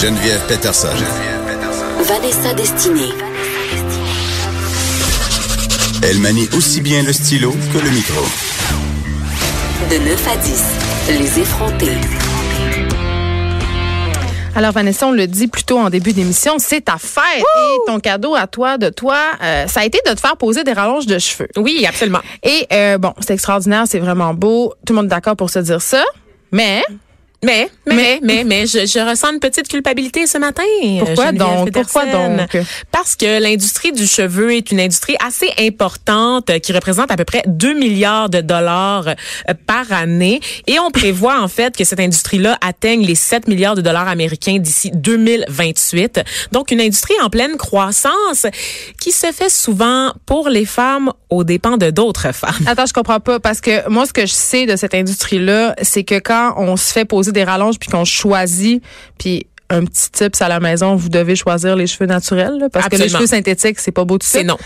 Geneviève Peterson. Vanessa Destinée. Elle manie aussi bien le stylo que le micro. De 9 à 10, les effrontés. Alors Vanessa, on le dit plus tôt en début d'émission, c'est ta fête et ton cadeau à toi, de toi, euh, ça a été de te faire poser des rallonges de cheveux. Oui, absolument. Et euh, bon, c'est extraordinaire, c'est vraiment beau. Tout le monde est d'accord pour se dire ça. Mais Mais, mais, mais, mais, je, je ressens une petite culpabilité ce matin. Pourquoi Geneviève donc? Peterson. Pourquoi donc? Parce que l'industrie du cheveu est une industrie assez importante euh, qui représente à peu près 2 milliards de dollars euh, par année. Et on prévoit en fait que cette industrie-là atteigne les 7 milliards de dollars américains d'ici 2028. Donc une industrie en pleine croissance qui se fait souvent pour les femmes aux dépens de d'autres femmes. attends, je comprends pas parce que moi ce que je sais de cette industrie là, c'est que quand on se fait poser des rallonges puis qu'on choisit puis un petit tips à la maison, vous devez choisir les cheveux naturels là, parce que les cheveux synthétiques, c'est pas beau tout C'est non.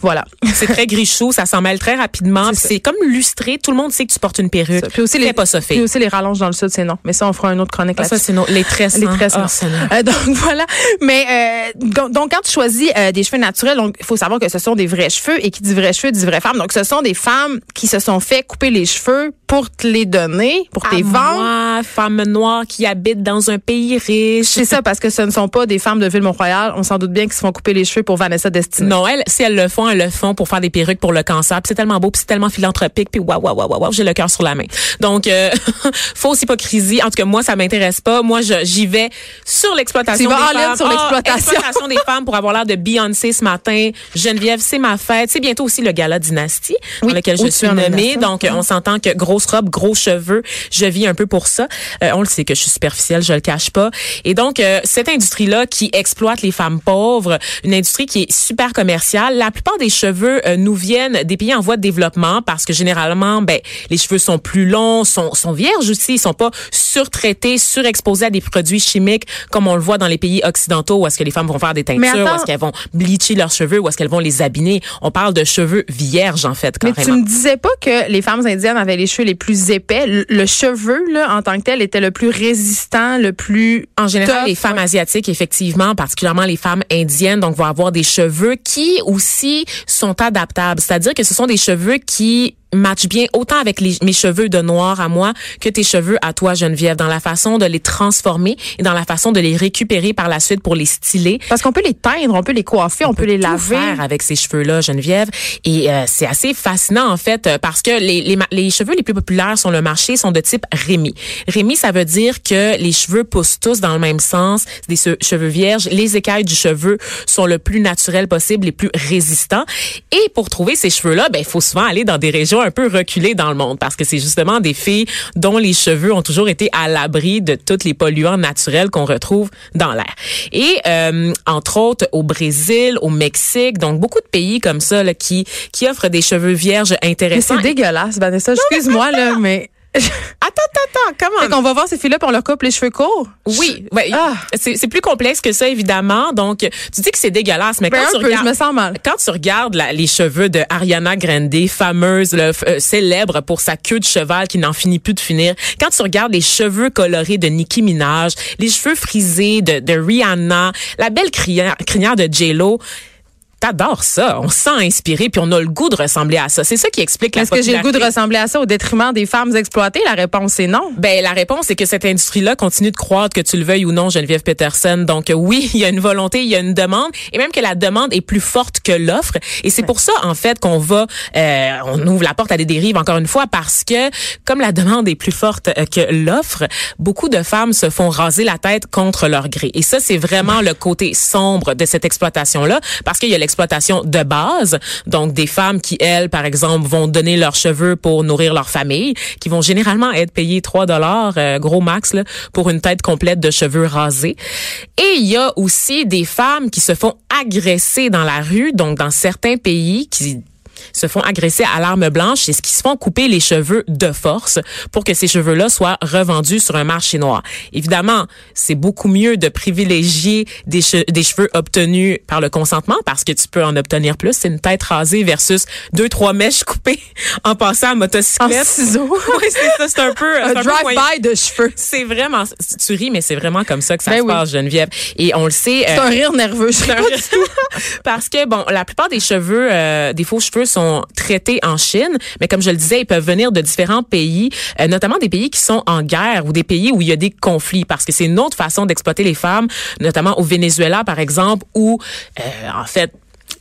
Voilà. C'est très grichou, ça s'en mêle très rapidement. puis C'est comme lustré. Tout le monde sait que tu portes une perruque. Puis aussi les pas. Puis aussi les rallonges dans le sud, c'est non. Mais ça on fera un autre chronique Ah, ça, c'est non. Les tresses. Les hein. tresses, Ah, non. Euh, donc voilà. Mais euh, donc, donc, quand tu choisis euh, des cheveux naturels, il faut savoir que ce sont des vrais cheveux et qui dit vrais cheveux dit vraies femmes. Donc ce sont des femmes qui se sont fait couper les cheveux pour te les donner, pour tes À vendre. moi, femme noire qui habite dans un pays riche. C'est ça parce que ce ne sont pas des femmes de Ville-Mont-Royal. On s'en doute bien qu'ils se font couper les cheveux pour Vanessa Destinée. Non, elles, si elles le font, elles le font pour faire des perruques pour le cancer. Puis c'est tellement beau, puis c'est tellement philanthropique, puis waouh, waouh, waouh, waouh, j'ai le cœur sur la main. Donc, euh, fausse hypocrisie. En tout cas, moi, ça m'intéresse pas. Moi, j'y vais sur l'exploitation Tu des femmes. sur Ah, l'exploitation. exploitation des femmes pour avoir l'air de Beyoncé ce matin. Geneviève, c'est ma fête. C'est bientôt aussi le gala Dynastie Oui, dans lequel je suis nommée. Donc, on s'entend que grosse robe, gros cheveux, je vis un peu pour ça. Euh, on le sait que je suis superficielle, je le cache pas. Et donc, euh, cette industrie-là qui exploite les femmes pauvres, une industrie qui est super commerciale. La plupart des cheveux euh, nous viennent des pays en voie de développement parce que généralement, ben, les cheveux sont plus longs, sont, sont vierges aussi, ils sont pas surtraités, surexposés à des produits chimiques comme on le voit dans les pays occidentaux où est-ce que les femmes vont faire des Mais teintures, où est-ce qu'elles vont bleacher leurs cheveux, où est-ce qu'elles vont les abîmer. On parle de cheveux vierges en fait, Mais carrément. tu me disais pas que les femmes indiennes avaient les cheveux les plus épais. Le, le cheveu, là, en tant que tel, était le plus résistant, le plus En général, les femmes asiatiques, effectivement, particulièrement les femmes indiennes, donc vont avoir des cheveux qui aussi sont adaptables. C'est-à-dire que ce sont des cheveux qui matchent bien autant avec les- mes cheveux de noir à moi que tes cheveux à toi, Geneviève, dans la façon de les transformer et dans la façon de les récupérer par la suite pour les styler. Parce qu'on peut les teindre, on peut les coiffer, on, peut, les tout laver. faire avec ces cheveux-là, Geneviève. Et euh, c'est assez fascinant, en fait, euh, parce que les, les, les cheveux les plus populaires sur le marché sont de type Rémi. Rémi, ça veut dire que les cheveux poussent tous dans le même sens. C'est des che- cheveux vierges. Les écailles du cheveu sont le plus naturel possible, les plus résistants. Et pour trouver ces cheveux-là, ben, il faut souvent aller dans des régions un peu reculées dans le monde, parce que c'est justement des filles dont les cheveux ont toujours été à l'abri de tous les polluants naturels qu'on retrouve dans l'air. Et euh, entre autres au Brésil, au Mexique, donc beaucoup de pays comme ça là, qui qui offrent des cheveux vierges intéressants. c'est dégueulasse, Vanessa. Excuse-moi, là, mais. Attends, attends, attends, Fait comment qu'on va voir ces filles-là, puis on leur coupe les cheveux courts. Oui, Ah. c'est plus complexe que ça évidemment. Donc tu dis que c'est dégueulasse, mais Ben, quand tu peu, regardes je me sens mal. quand tu regardes la- les cheveux de Ariana Grande, fameuse, f- euh, célèbre pour sa queue de cheval qui n'en finit plus de finir, quand tu regardes les cheveux colorés de Nicki Minaj, les cheveux frisés de, de Rihanna, la belle crinière, crinière de J-Lo, T'adores ça. On se sent inspiré puis on a le goût de ressembler à ça. C'est ça qui explique la Est-ce que j'ai le goût de ressembler à ça au détriment des femmes exploitées? La réponse est non. Ben la réponse c'est que cette industrie-là continue de croître, que tu le veuilles ou non, Geneviève Peterson. Donc euh, oui, il y a une volonté, il y a une demande, et même que la demande est plus forte que l'offre. Et c'est pour ça en fait qu'on va, euh, on ouvre la porte à des dérives encore une fois parce que comme la demande est plus forte euh, que l'offre, beaucoup de femmes se font raser la tête contre leur gré. Et ça c'est vraiment le côté sombre de cette exploitation-là, parce qu'il y a l'exploitation de base, donc des femmes qui elles, par exemple, vont donner leurs cheveux pour nourrir leur famille, qui vont généralement être payées 3 dollars, euh, gros max, là, pour une tête complète de cheveux rasés. Et il y a aussi des femmes qui se font agresser dans la rue, donc dans certains pays qui se font agresser à l'arme blanche, c'est ce qui se font couper les cheveux de force pour que ces cheveux-là soient revendus sur un marché noir. Évidemment, c'est beaucoup mieux de privilégier des, des cheveux obtenus par le consentement parce que tu peux en obtenir plus. C'est une tête rasée versus deux, trois mèches coupées en passant à motocyclette. En ciseaux. oui, c'est ça. C'est un peu... un, un drive-by de cheveux. C'est vraiment... Tu ris, mais c'est vraiment comme ça que ça ben se oui. passe, Geneviève. Et on le sait... C'est euh, un rire nerveux. Je un rire... parce que, bon, la plupart des cheveux, euh, des faux cheveux sont traités en Chine, mais comme je le disais, ils peuvent venir de différents pays, euh, notamment des pays qui sont en guerre ou des pays où il y a des conflits, parce que c'est une autre façon d'exploiter les femmes, notamment au Venezuela, par exemple, où, euh, en fait,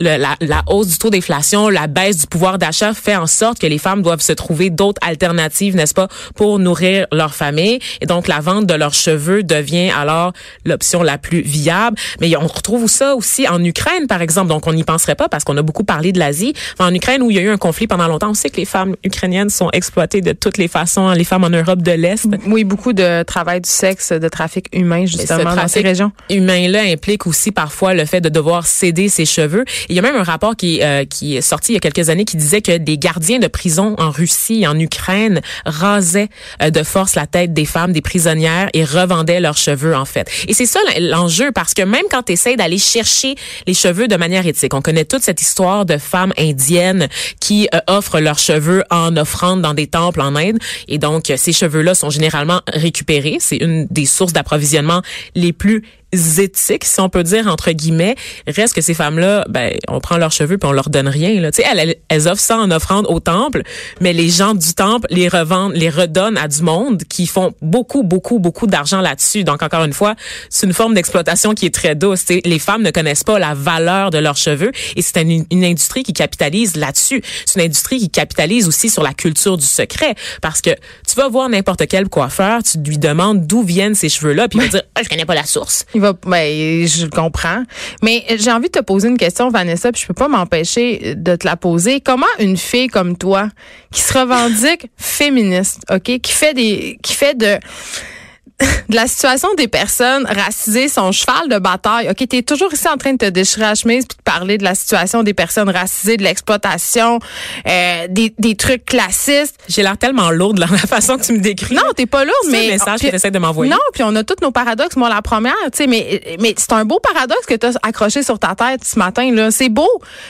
le, la, la, hausse du taux d'inflation, la baisse du pouvoir d'achat fait en sorte que les femmes doivent se trouver d'autres alternatives, n'est-ce pas, pour nourrir leur famille. Et donc, la vente de leurs cheveux devient alors l'option la plus viable. Mais on retrouve ça aussi en Ukraine, par exemple. Donc, on n'y penserait pas parce qu'on a beaucoup parlé de l'Asie. En Ukraine, où il y a eu un conflit pendant longtemps, on sait que les femmes ukrainiennes sont exploitées de toutes les façons, les femmes en Europe de l'Est. Oui, beaucoup de travail du sexe, de trafic humain, justement, dans ces régions. humain-là implique aussi parfois le fait de devoir céder ses cheveux. Il y a même un rapport qui, euh, qui est sorti il y a quelques années qui disait que des gardiens de prison en Russie et en Ukraine rasaient euh, de force la tête des femmes, des prisonnières et revendaient leurs cheveux en fait. Et c'est ça l'enjeu parce que même quand tu essaies d'aller chercher les cheveux de manière éthique, on connaît toute cette histoire de femmes indiennes qui euh, offrent leurs cheveux en offrande dans des temples en Inde et donc ces cheveux-là sont généralement récupérés. C'est une des sources d'approvisionnement les plus éthiques, si on peut dire entre guillemets, reste que ces femmes-là, ben, on prend leurs cheveux puis on leur donne rien. Là. Tu sais, elles, elles offrent ça en offrande au temple, mais les gens du temple les revendent, les redonnent à du monde qui font beaucoup, beaucoup, beaucoup d'argent là-dessus. Donc encore une fois, c'est une forme d'exploitation qui est très douce. Tu sais, les femmes ne connaissent pas la valeur de leurs cheveux et c'est une, une, industrie qui capitalise là-dessus. C'est une industrie qui capitalise aussi sur la culture du secret parce que tu vas voir n'importe quel coiffeur, tu lui demandes d'où viennent ces cheveux-là, puis il va dire ah, je connais pas la source. Ben, je comprends. Mais j'ai envie de te poser une question, Vanessa, puis je peux pas m'empêcher de te la poser. Comment une fille comme toi, qui se revendique féministe, ok, qui fait des, qui fait de de la situation des personnes racisées, son cheval de bataille. OK, t'es toujours ici en train de te déchirer la chemise puis de parler de la situation des personnes racisées, de l'exploitation, euh, des, des trucs classistes. J'ai l'air tellement lourde dans la façon que tu me décris. Non, t'es pas lourde, mais... C'est message que tu de m'envoyer. Non, puis on a tous nos paradoxes. Moi, la première, tu sais, mais, mais c'est un beau paradoxe que tu as accroché sur ta tête ce matin. là. C'est beau,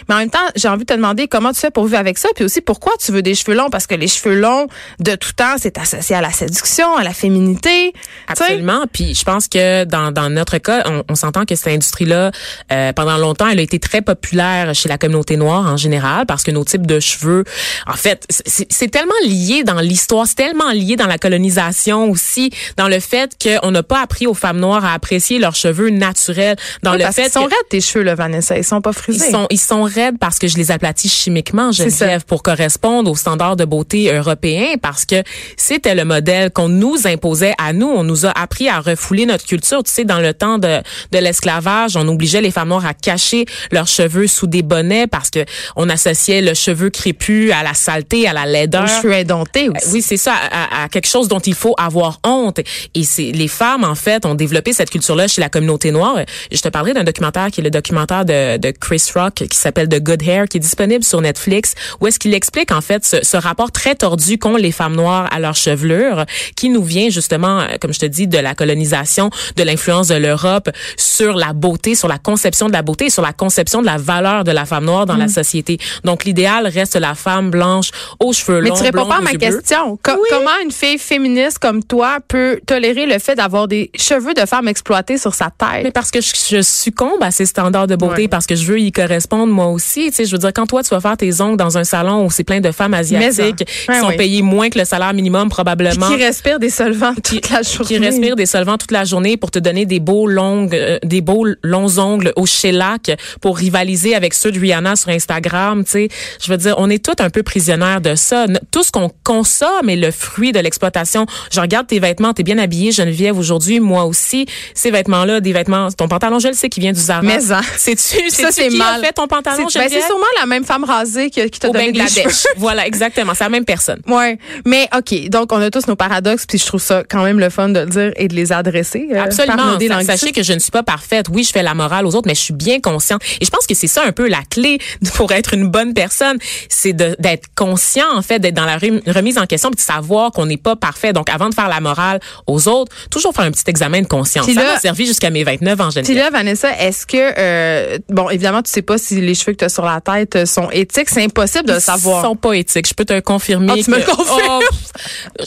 mais en même temps, j'ai envie de te demander comment tu fais pour vivre avec ça, puis aussi pourquoi tu veux des cheveux longs, parce que les cheveux longs, de tout temps, c'est associé à la séduction, à la féminité. Absolument. Puis je pense que dans, dans notre cas, on, on s'entend que cette industrie-là, euh, pendant longtemps, elle a été très populaire chez la communauté noire en général parce que nos types de cheveux, en fait, c'est tellement lié dans l'histoire, c'est tellement lié dans la colonisation aussi, dans le fait qu'on n'a pas appris aux femmes noires à apprécier leurs cheveux naturels, dans oui, le parce fait qu'ils sont raides tes cheveux là, Vanessa, ils sont pas frisés. Ils sont ils sont raides parce que je les aplatis chimiquement, Geneviève, pour correspondre aux standards de beauté européens parce que c'était le modèle qu'on nous imposait à nous, on nous a appris à refouler notre culture. Tu sais, dans le temps de, de l'esclavage, on obligeait les femmes noires à cacher leurs cheveux sous des bonnets parce que on associait le cheveu crépus à la saleté, à la laideur. Les cheveux indomptés aussi. Oui, c'est ça, à, à, quelque chose dont il faut avoir honte. Et c'est les femmes, en fait, ont développé cette culture-là chez la communauté noire. Je te parlais d'un documentaire qui est le documentaire de, de Chris Rock qui s'appelle The Good Hair, qui est disponible sur Netflix, où est-ce qu'il explique, en fait, ce, ce rapport très tordu qu'ont les femmes noires à leur chevelure, qui nous vient justement, comme je te dis, de la colonisation, de l'influence de l'Europe sur la beauté, sur la conception de la beauté et sur la conception de la valeur de la femme noire dans mm. la société. Donc, l'idéal reste la femme blanche aux cheveux longs, Mais tu réponds pas à ma question. Oui. Comment une fille féministe comme toi peut tolérer le fait d'avoir des cheveux de femme exploités sur sa tête? Mais parce que je, je succombe à ces standards de beauté, ouais. parce que je veux y correspondre moi aussi. Tu sais, je veux dire, quand toi, tu vas faire tes ongles dans un salon où c'est plein de femmes asiatiques qui ouais, sont oui. payées moins que le salaire minimum probablement. Puis qui respirent des solvants toute la journée. Qui respirent des solvants toute la journée pour te donner des beaux longs, euh, des beaux longs ongles au shellac pour rivaliser avec ceux de Rihanna sur Instagram. Tu sais, je veux dire, on est tous un peu prisonnières de ça. Tout ce qu'on consomme est le fruit de l'exploitation. Je regarde tes vêtements, t'es bien habillée, Geneviève, aujourd'hui, moi aussi. Ces vêtements-là, des vêtements, ton pantalon, je le sais, qui vient du Zara. Mais ça, c'est-tu, ça c'est qui mal. a fait ton pantalon, c'est, ben, c'est sûrement la même femme rasée qui, qui t'a donné des cheveux. voilà, exactement. C'est la même personne. Ouais. Mais, OK. Donc, on a tous nos paradoxes, puis je trouve ça quand même le fun bonne de le dire et de les adresser. euh, par Absolument. languistes. Sachez que je ne suis pas parfaite. Oui, je fais la morale aux autres, mais je suis bien consciente. Et je pense que c'est ça un peu la clé pour être une bonne personne, c'est d'être conscient en fait, d'être dans la rem- remise en question, puis de savoir qu'on n'est pas parfait. Donc, avant de faire la morale aux autres, toujours faire un petit examen de conscience. Puis ça m'a servi jusqu'à mes 29 ans, Puis Geneviève. là, Vanessa, est-ce que euh, bon, évidemment, tu sais pas si les cheveux que tu as sur la tête euh, sont éthiques, c'est impossible de le savoir. Ils sont pas éthiques. Je peux te confirmer. Ah, tu me que- le confirmes? Oh,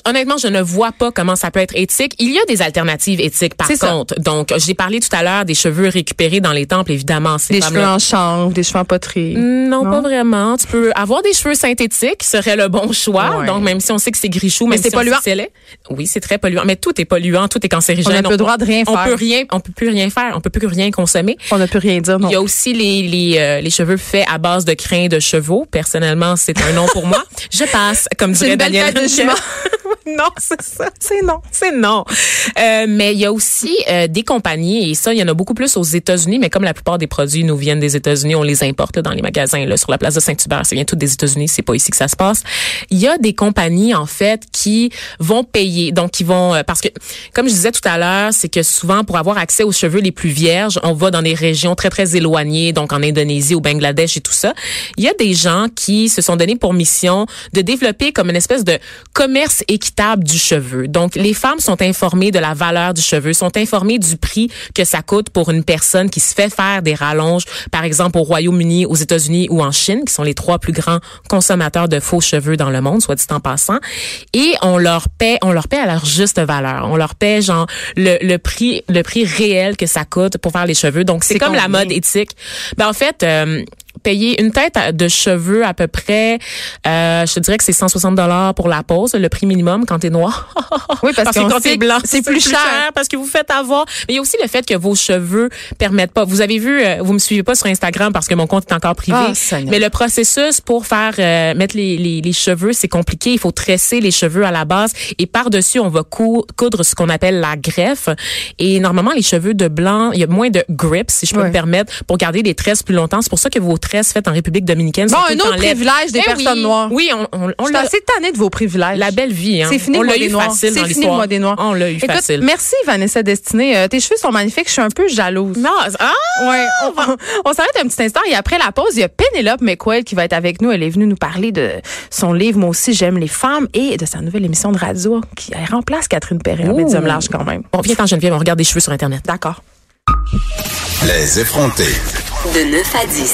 honnêtement, je ne vois pas comment ça peut être éthique. Il y a des alternatives éthiques, par C'est ça. contre. Donc, j'ai parlé tout à l'heure des cheveux récupérés dans les temples, évidemment. Des cheveux en chanvre, des cheveux en poterie. Non, pas vraiment. Tu peux avoir des cheveux synthétiques, serait le bon choix. Ouais. Donc, même si on sait que c'est grichou, Mais c'est si on polluant. c'est. Oui, c'est très polluant. Mais tout est polluant, tout est cancérigène. On n'a pas le droit de rien on faire. peut rien, on peut plus rien faire. On peut plus rien consommer. On ne peut rien dire, non. Il y a aussi les, les, euh, les cheveux faits à base de crins de chevaux. Personnellement, c'est un nom pour moi. Je passe, comme dirait Daniel. non, c'est ça. C'est non. C'est non. Euh, mais il y a aussi euh, des compagnies, et ça, il y en a beaucoup plus aux États-Unis, mais comme la plupart des produits nous viennent des États-Unis, on les importe dans les magasins, là, sur la place de Saint-Hubert. Ça vient tout des États-Unis, c'est pas ici que ça se passe. Il y a des compagnies, en fait, qui vont payer. Donc, qui vont... euh, parce que, comme je disais tout à l'heure, c'est que souvent, pour avoir accès aux cheveux les plus vierges, on va dans des régions très, très éloignées, donc en Indonésie, au Bangladesh et tout ça. Il y a des gens qui se sont donnés pour mission de développer comme une espèce de commerce équitable du cheveu. Donc, les femmes sont informées de la valeur du cheveu, sont informées du prix que ça coûte pour une personne qui se fait faire des rallonges, par exemple au Royaume-Uni, aux États-Unis ou en Chine, qui sont les trois plus grands consommateurs de faux cheveux dans le monde, soit dit en passant. Et on leur paie, on leur paie à leur juste valeur. On leur paie genre le, le prix, le prix réel que ça coûte pour faire les cheveux. Donc, c'est comme la mode éthique. Ben, en fait, euh, payer une tête de cheveux à peu près, euh, je te dirais que c'est 160 dollars pour la pose, le prix minimum quand t'es noir. Oui, parce, Parce que quand t'es blanc, c'est plus cher. parce que vous faites avoir. Mais il y a aussi le fait que vos cheveux permettent pas. Vous avez vu, euh, vous me suivez pas sur Instagram parce que mon compte est encore privé. Seigneur. mais le processus pour faire euh, mettre les, les, les cheveux, c'est compliqué. Il faut tresser les cheveux à la base et par dessus, on va cou- coudre ce qu'on appelle la greffe. Et normalement, les cheveux de blanc, il y a moins de grip, si je peux Ouais. me permettre, pour garder les tresses plus longtemps. C'est pour ça que vos tresses faites en République dominicaine Bon, un autre privilège des Eh personnes oui. noires. Oui, on, on, on Je suis l'a. assez tannée de vos privilèges. La belle vie, hein. C'est fini on le mois l'a des eu Noirs. facile dans fini l'histoire. mois des Noirs. On l'a eu Écoute, facile. merci Vanessa Destinée. Euh, tes cheveux sont magnifiques. Je suis un peu jalouse. Non, ah! Ouais, on, on s'arrête un petit instant et après la pause, il y a Penelope McQuaid qui va être avec nous. Elle est venue nous parler de son livre Moi aussi j'aime les femmes et de sa nouvelle émission de radio qui elle remplace Catherine Perret en médium large quand même. On vient en Geneviève, on regarde des cheveux sur Internet. D'accord. Les effrontés. De 9 à 10.